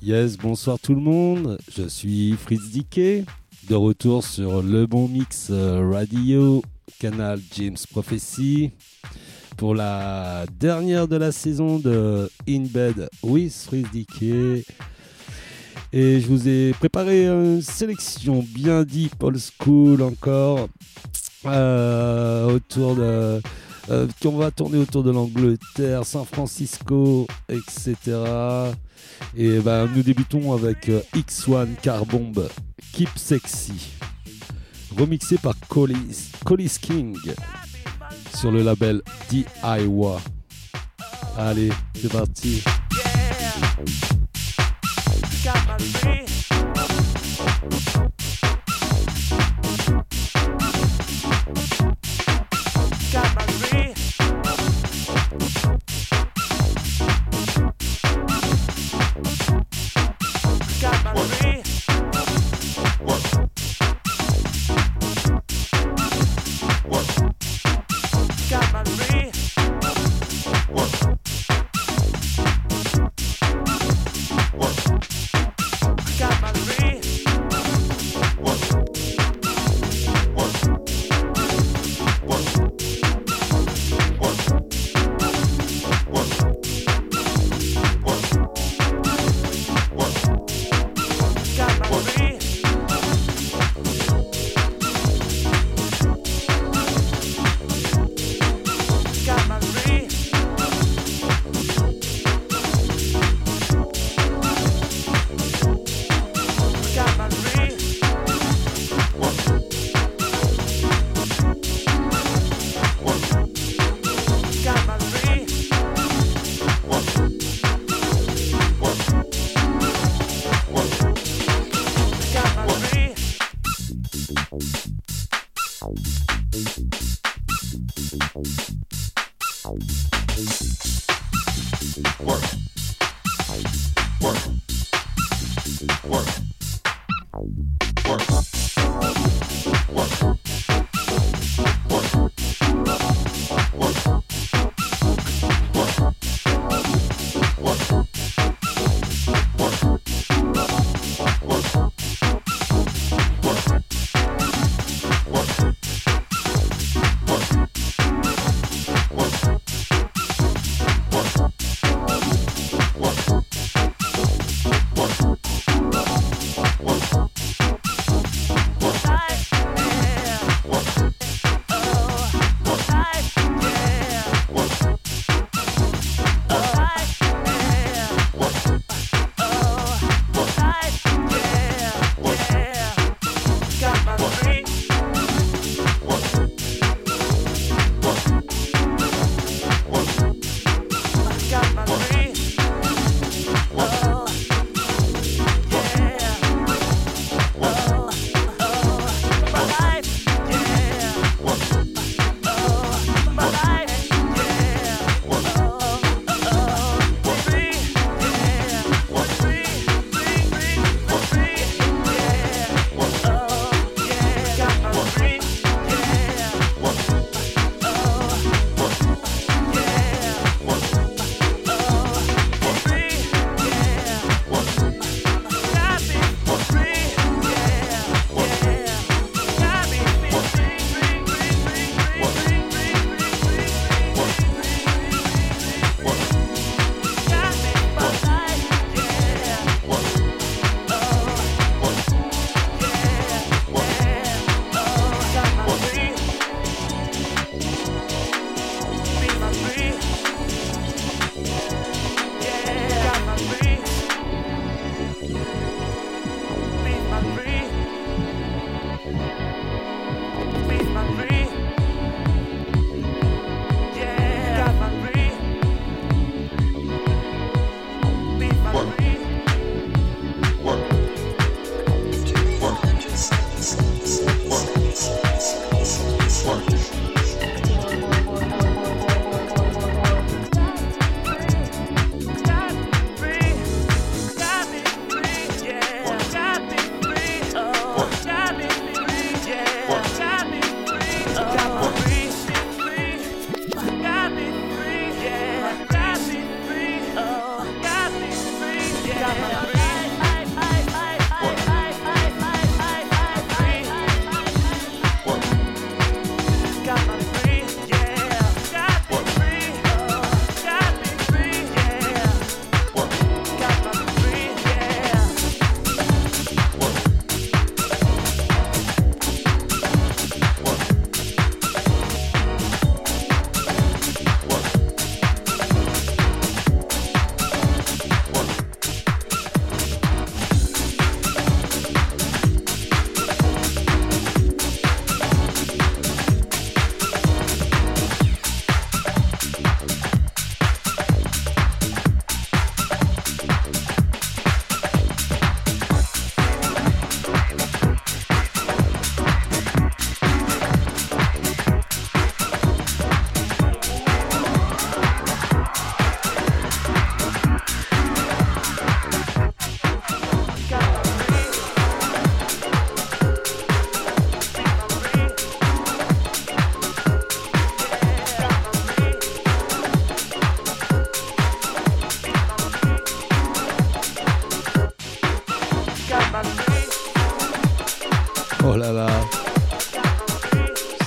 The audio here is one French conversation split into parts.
Yes, bonsoir tout le monde. Je suis Fritz Dickey, de retour sur le bon mix euh, radio, canal James Prophecy, pour la dernière de la saison de In Bed with Fritz Dickey. Et je vous ai préparé une sélection bien deep old school encore, euh, autour de euh, qu'on va tourner autour de l'Angleterre, San Francisco, etc. Et ben, nous débutons avec euh, X1 Car Bomb, Keep Sexy, remixé par Collis, Collis King sur le label DIY. Allez, c'est parti. Yeah.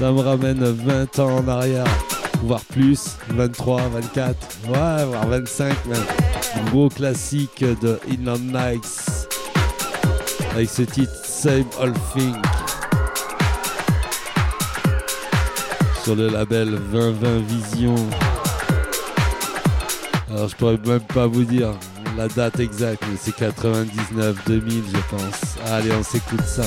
Ça me ramène 20 ans en arrière, voire plus, 23, 24, ouais, voire 25 même. gros classique de Inland Nights avec ce titre Same Old Thing sur le label 2020 Vision. Alors je pourrais même pas vous dire la date exacte, mais c'est 99, 2000 je pense. Allez, on s'écoute ça.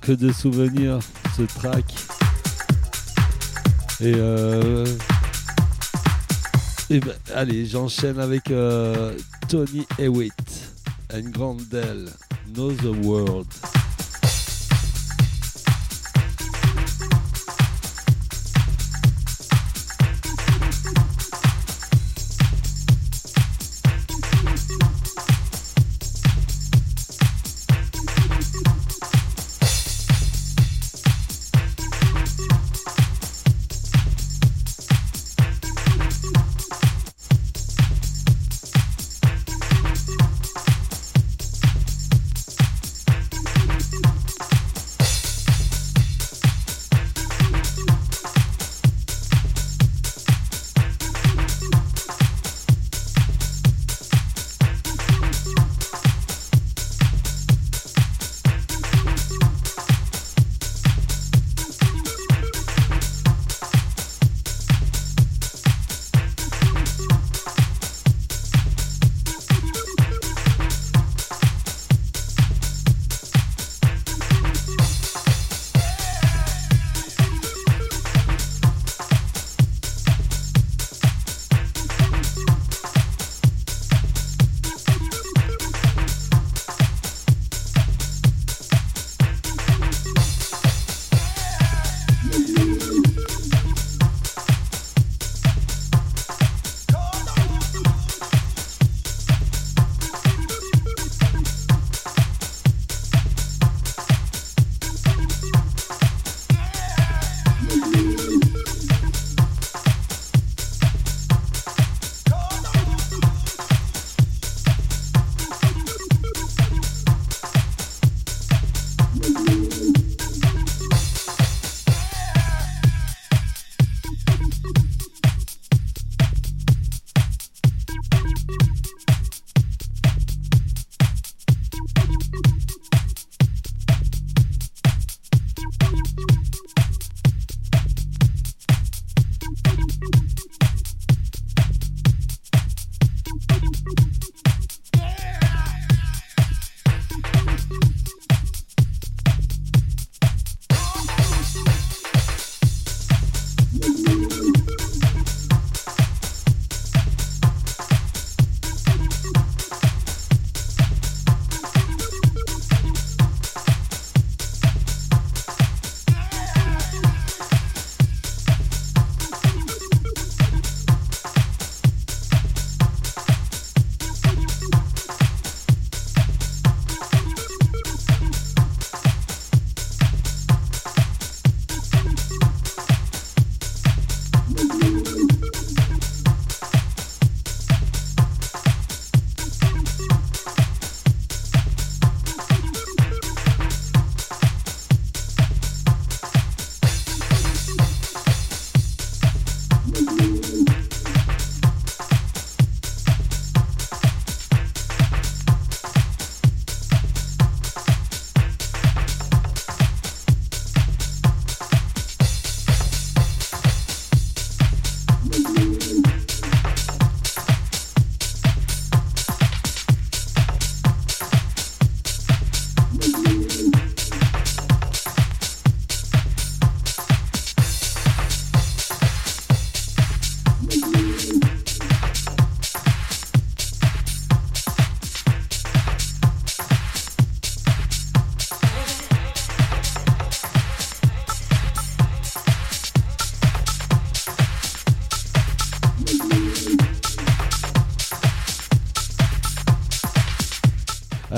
Que de souvenirs, ce track. Et, euh, ben, allez, j'enchaîne avec euh, Tony Hewitt, une grande Dell, Know the World.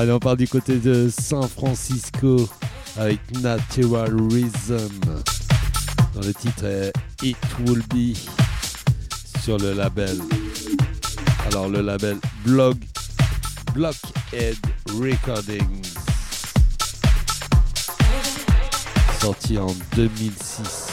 On part du côté de San Francisco avec Natural Rhythm. Dans le titre est It Will Be sur le label. Alors le label Blog Blockhead Recordings. Sorti en 2006.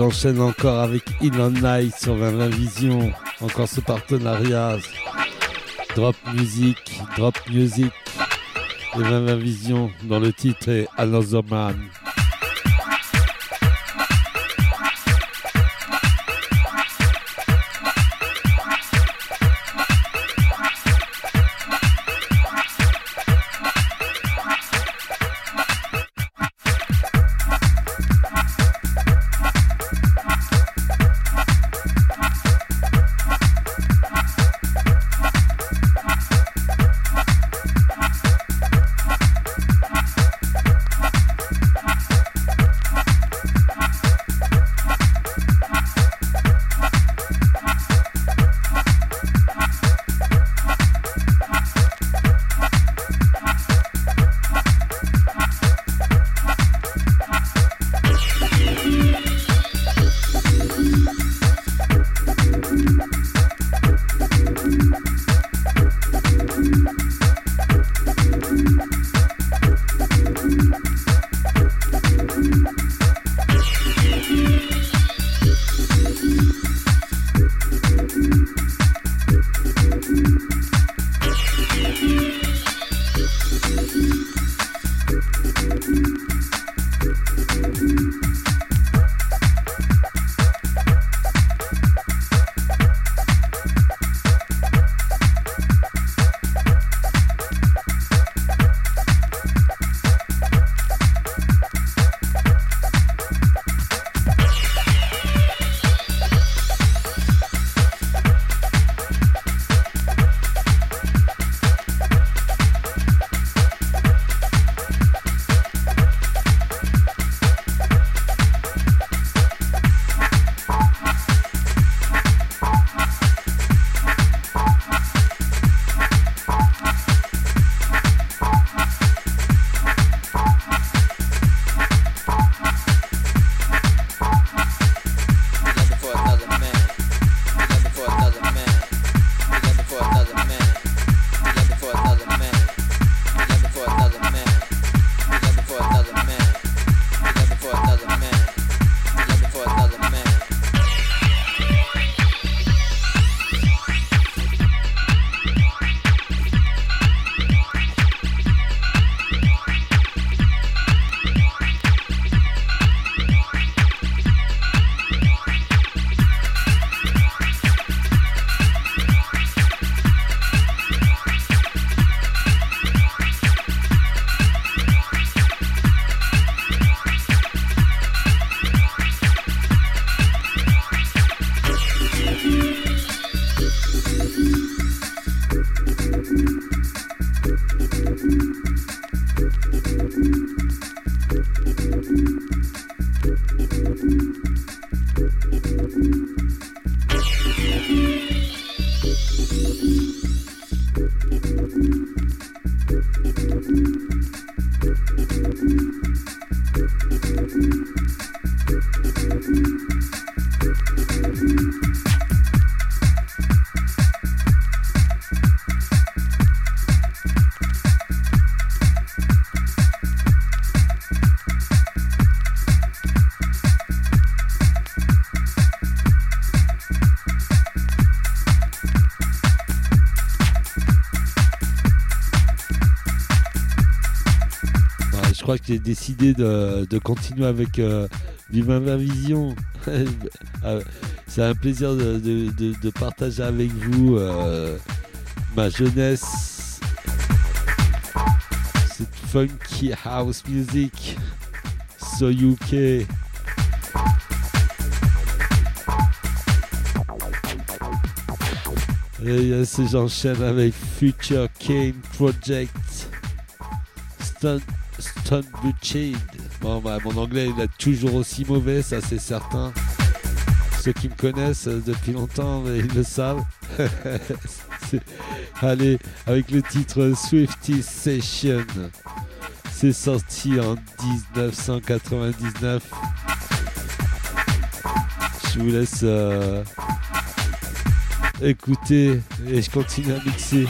J'enchaîne encore avec Inland Night sur 20 Vision. Encore ce partenariat. Drop Music, Drop Music et 20 Vision dans le titre est Another. Que j'ai décidé de, continuer avec euh, Viva Vision. Euh, c'est un plaisir de, partager avec vous euh, ma jeunesse, cette funky house music, so UK. Et j'enchaîne avec Future Kane Project, Stunt Bon, bah, mon anglais il est toujours aussi mauvais, ça c'est certain. Ceux qui me connaissent euh, depuis longtemps, ils le savent. Allez, avec le titre Swifty Session. C'est sorti en 1999. Je vous laisse euh, écouter et je continue à mixer.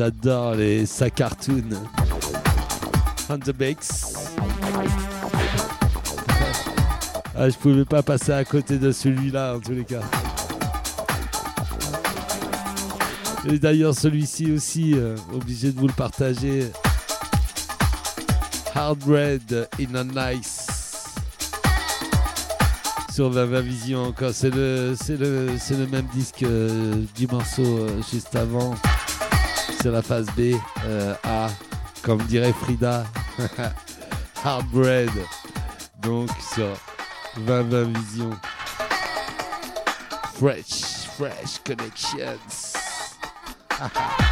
J'adore les sa cartoon. On the Bakes. Ah, je pouvais pas passer à côté de celui-là en tous les cas. Et d'ailleurs celui-ci aussi, euh, obligé de vous le partager. Hard Red in a Nice. Sur la Vision encore. C'est le, c'est le, le même disque euh, du morceau euh, juste avant. C'est la phase B. A, comme dirait Frida. Hard Red. Donc sur 2020 Vision. Fresh, fresh connections.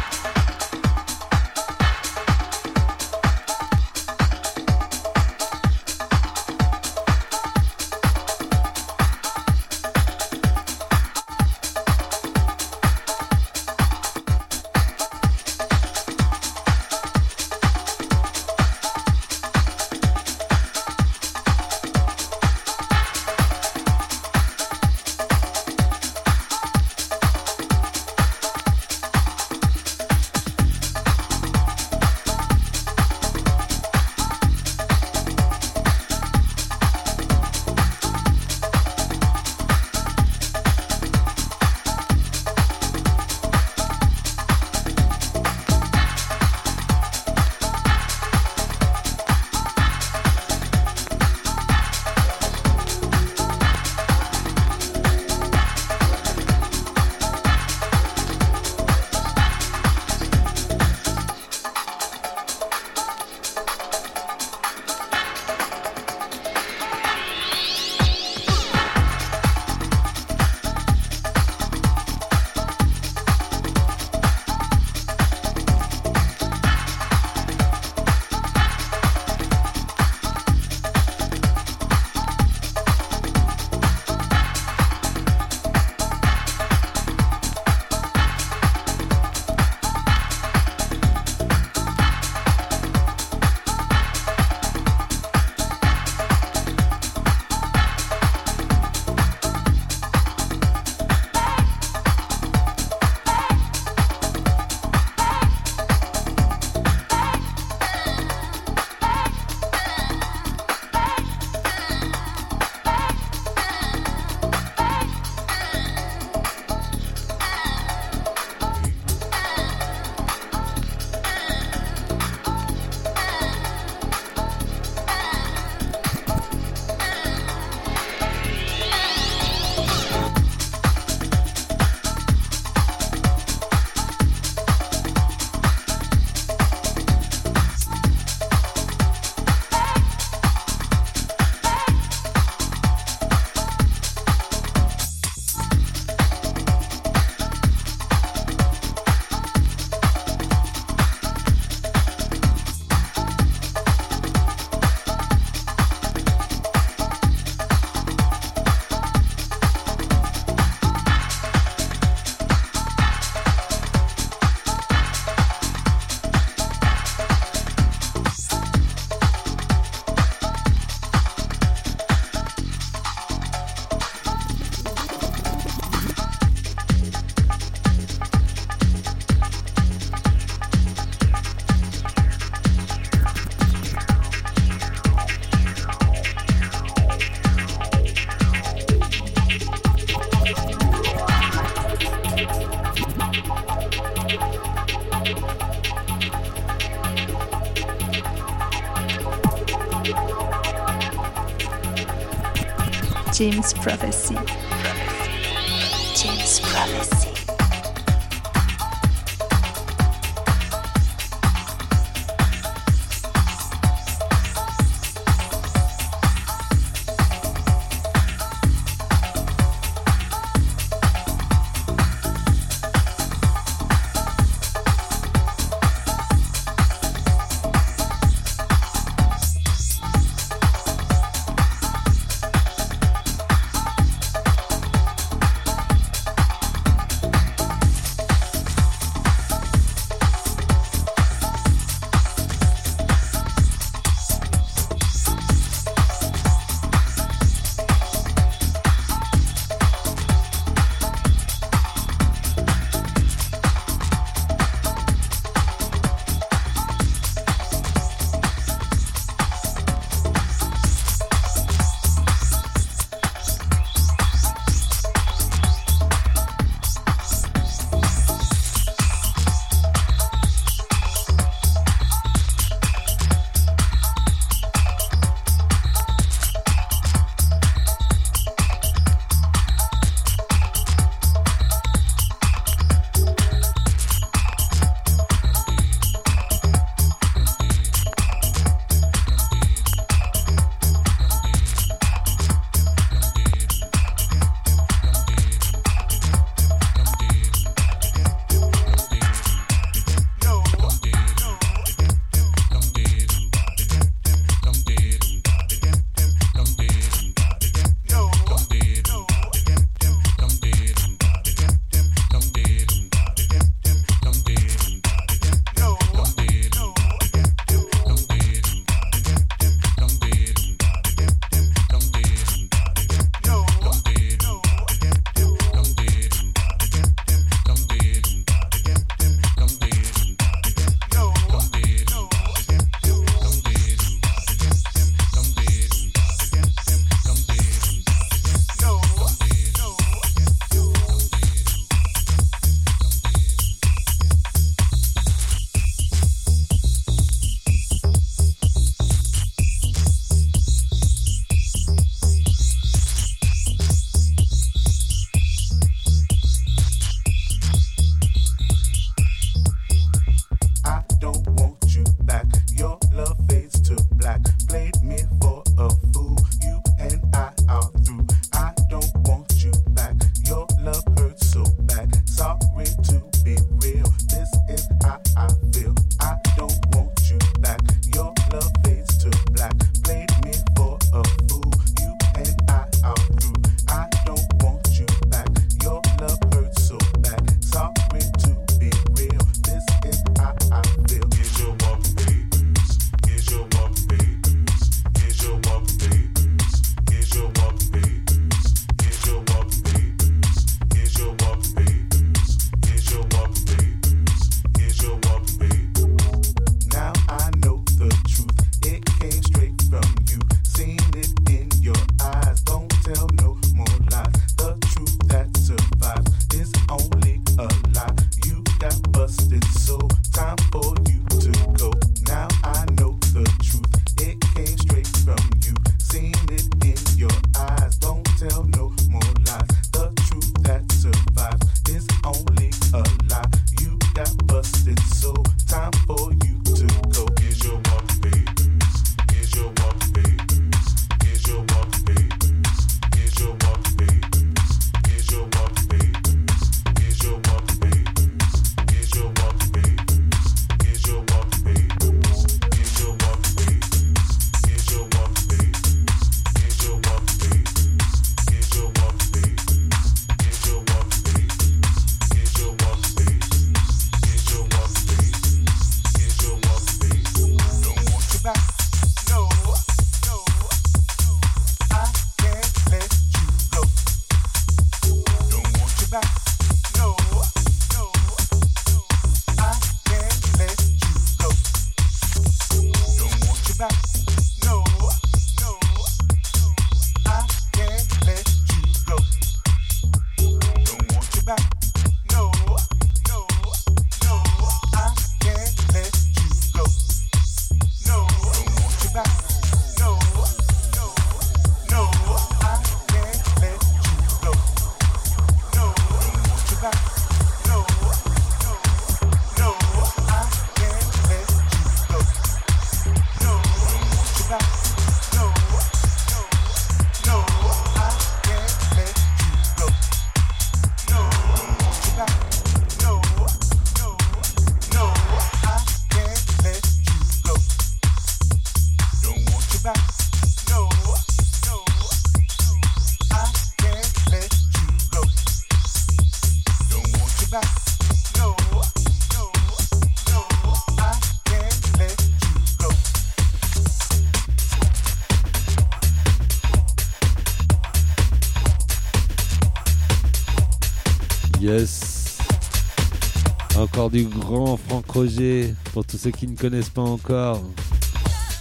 du grand Franck Roger. Pour tous ceux qui ne connaissent pas encore,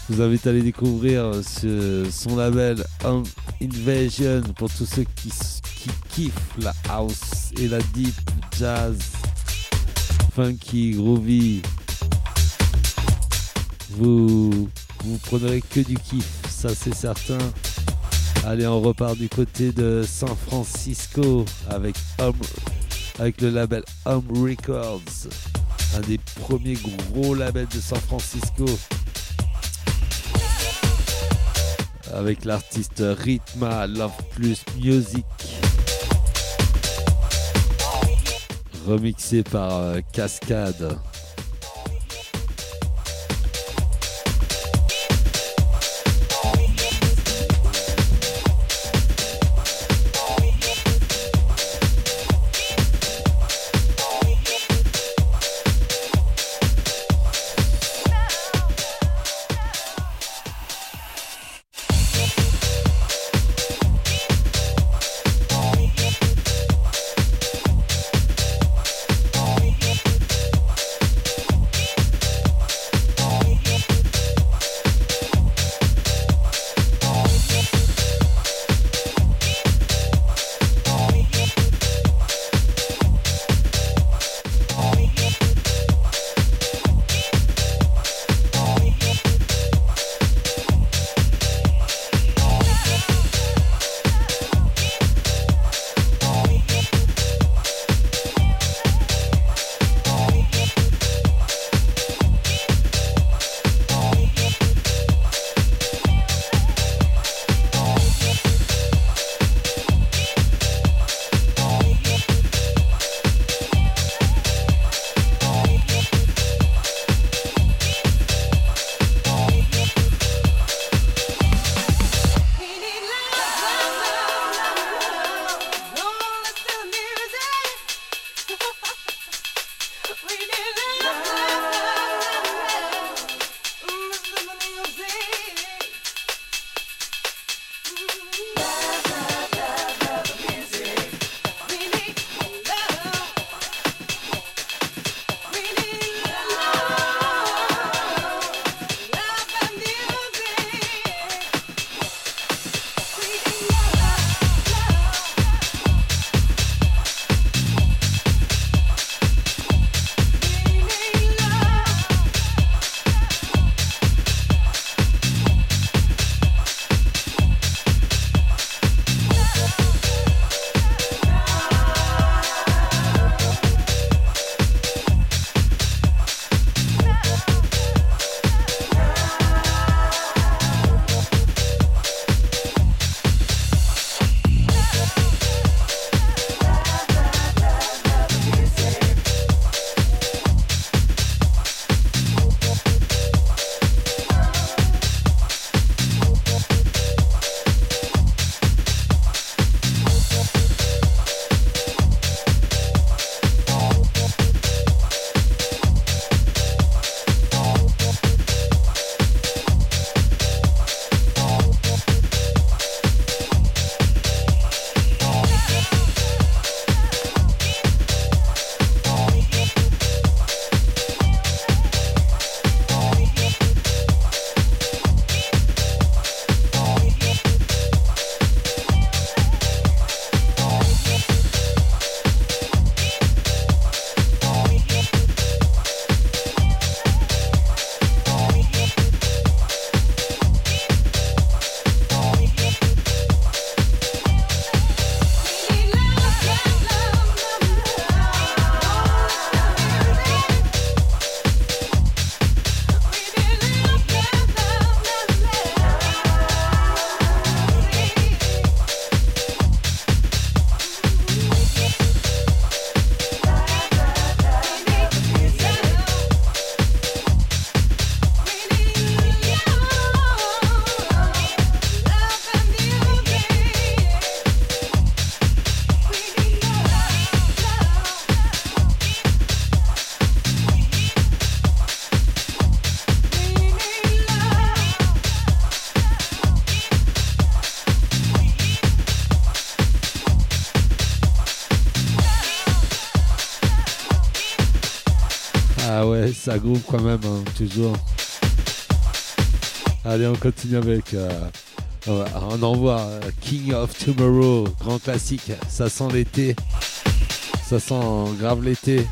je vous invite à aller découvrir son label Home Invasion. Pour tous ceux qui, kiffent la house et la deep jazz, funky, groovy, vous vous prendrez que du kiff, ça c'est certain. Allez, on repart du côté de San Francisco avec Home avec le label Home Records, un des premiers gros labels de San Francisco. Avec l'artiste Rhythma Love Plus Music. Remixé par euh, Cascade. Ça quand même, hein, toujours. Allez, on continue avec. Euh, on envoie euh, King of Tomorrow, grand classique. Ça sent l'été. Ça sent grave l'été.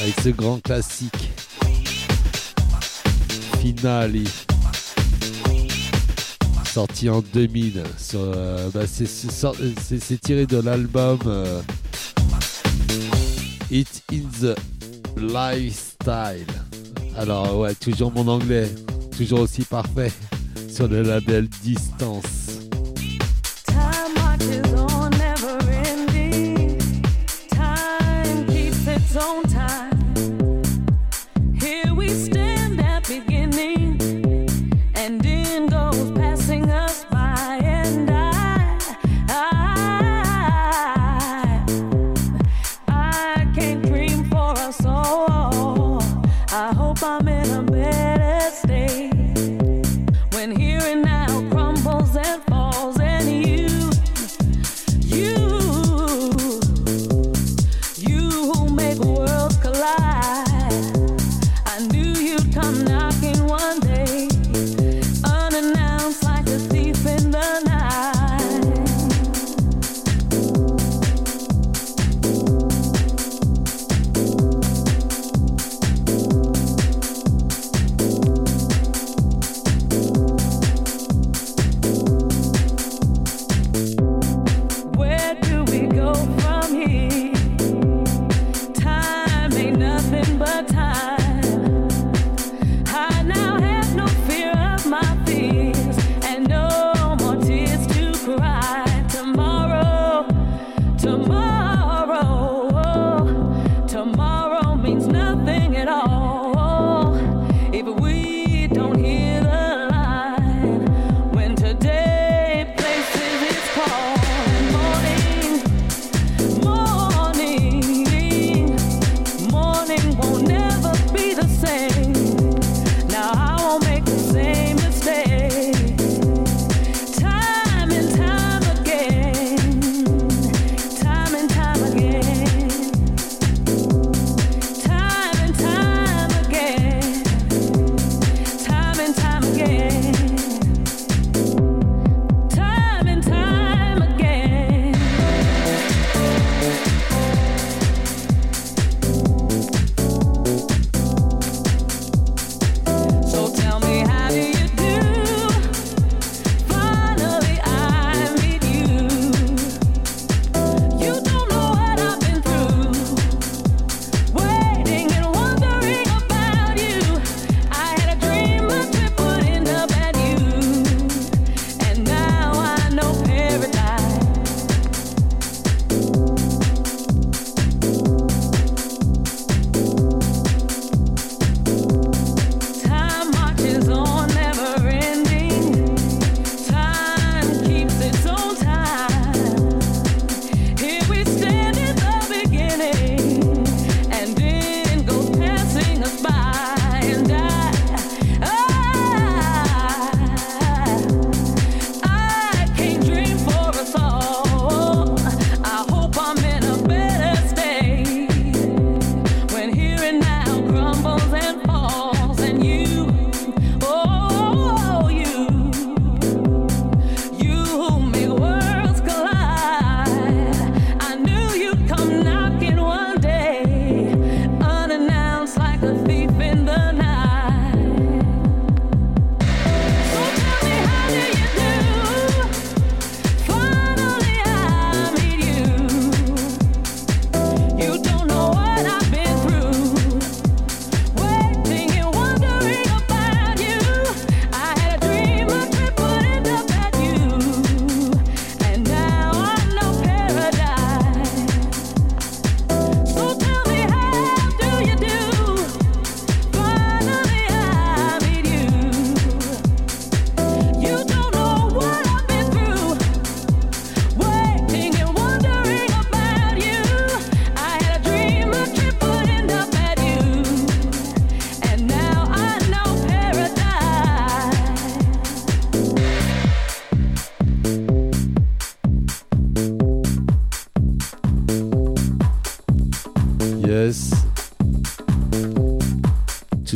Avec ce grand classique. Finale. Sorti en 2000. Euh, bah, c'est tiré de l'album It in the Alors ouais, toujours mon anglais, toujours aussi parfait sur le label Distance. coming.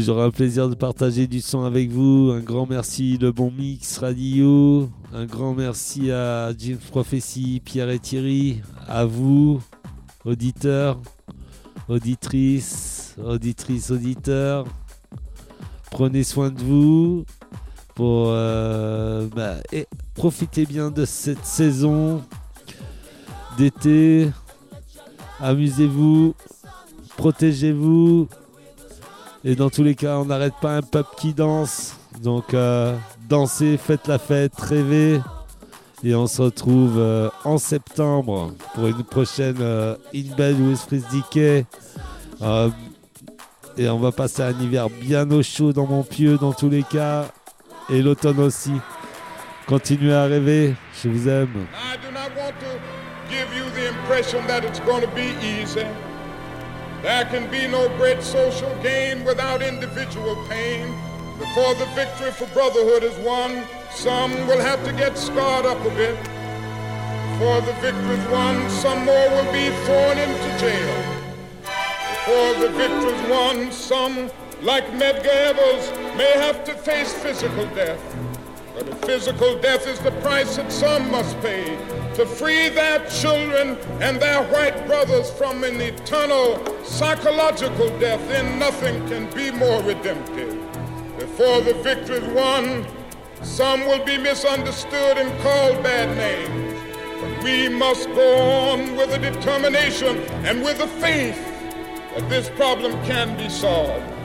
Toujours un plaisir de partager du son avec vous. Un grand merci Le Bon Mix Radio. Un grand merci à James Prophecy, Pierre et Thierry. À vous, auditeurs, auditrices, auditrices, auditeurs. Prenez soin de vous pour euh, bah, profitez bien de cette saison d'été. Amusez-vous, protégez-vous. Et dans tous les cas, on n'arrête pas un peuple qui danse. Donc euh, dansez, faites la fête, rêvez. Et on se retrouve euh, en septembre pour une prochaine euh, In Bed with Decay. Euh, et on va passer un hiver bien au chaud dans mon pieu dans tous les cas. Et l'automne aussi. Continuez à rêver. Je vous aime. There can be no great social gain without individual pain. Before the victory for brotherhood is won, some will have to get scarred up a bit. Before the victory is won, some more will be thrown into jail. Before the victory is won, some, like Medgar Evers, may have to face physical death. But a physical death is the price that some must pay to free their children and their white brothers from an eternal psychological death. Then nothing can be more redemptive. Before the victory is won, some will be misunderstood and called bad names. But we must go on with a determination and with a faith that this problem can be solved.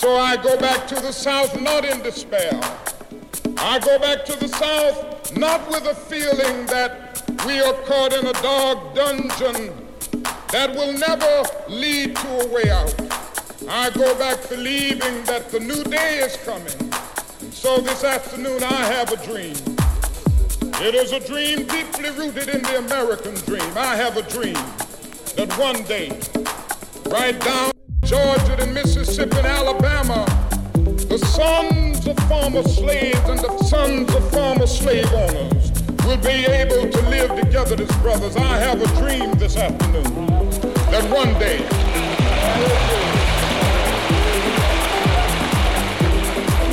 So I go back to the South not in despair. I go back to the South not with a feeling that we are caught in a dark dungeon that will never lead to a way out. I go back believing that the new day is coming. So this afternoon I have a dream. It is a dream deeply rooted in the American dream. I have a dream that one day, right down Georgia and Mississippi and Alabama, the sons of former slaves and the sons of former slave owners will be able to live together as brothers. I have a dream this afternoon that one day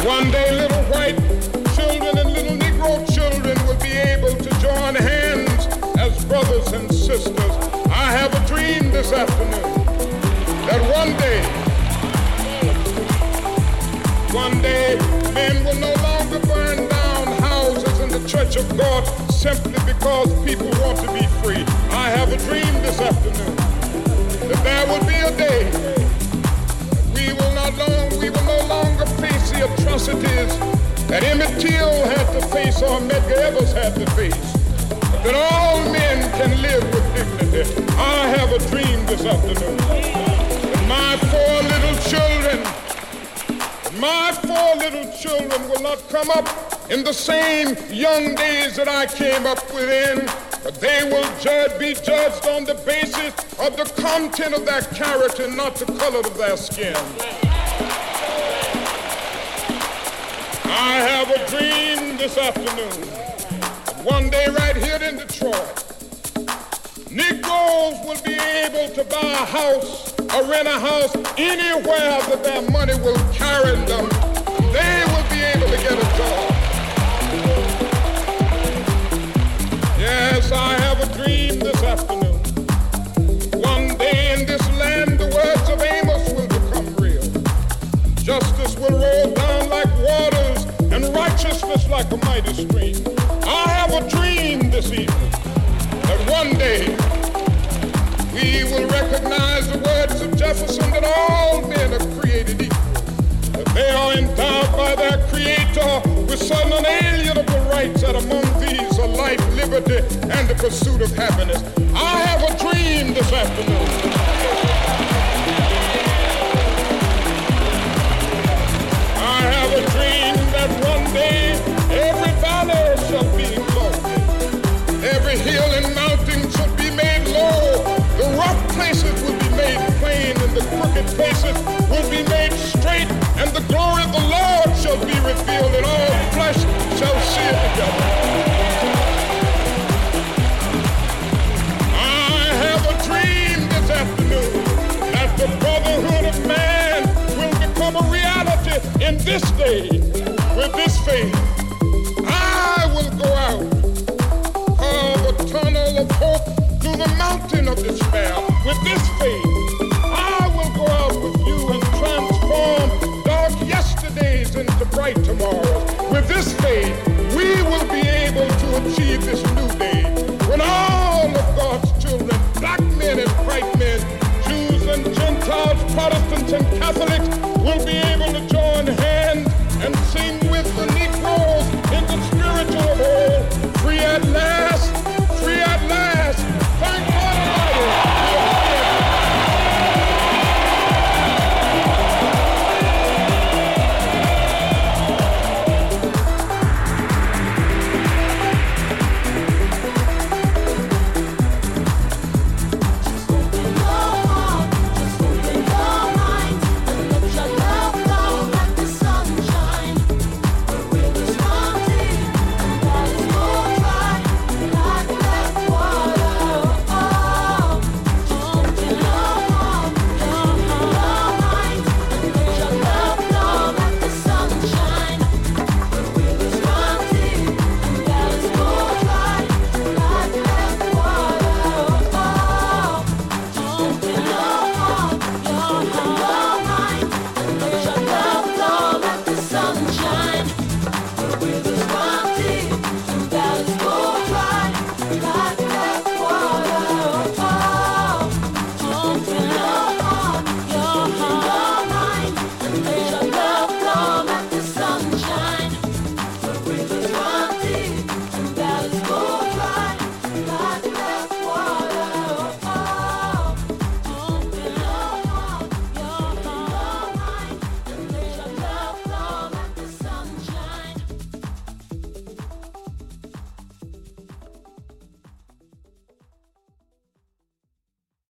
one day little white children and little Negro children will be able to join hands as brothers and sisters. I have a dream this afternoon that one day, one day, men will no longer burn down houses in the church of God simply because people want to be free. I have a dream this afternoon that there will be a day we will not long, we will no longer face the atrocities that Emmett Till had to face or Medgar Evers had to face. That all men can live with dignity. I have a dream this afternoon my four little children, my four little children will not come up in the same young days that I came up within, but they will judge, be judged on the basis of the content of their character, not the color of their skin. I have a dream this afternoon. One day right here in Detroit, Negroes will be able to buy a house or rent a house anywhere that their money will carry them. They will be able to get a job. Yes, I have a dream this afternoon. One day in this land, the words of Amos will become real. Justice will roll down like waters and righteousness like a mighty stream. I have a dream this evening that one day we will recognize the words of Jefferson that all men are created equal. That they are endowed by their Creator with certain unalienable rights, that among these are life, liberty, and the pursuit of happiness. I have a dream this afternoon. I have a dream that one day every valley shall crooked will be made straight, and the glory of the Lord shall be revealed, and all flesh shall see it together. I have a dream this afternoon that the brotherhood of man will become a reality in this day, with this faith. I will go out of a tunnel of hope to the mountain of despair with this faith. leave this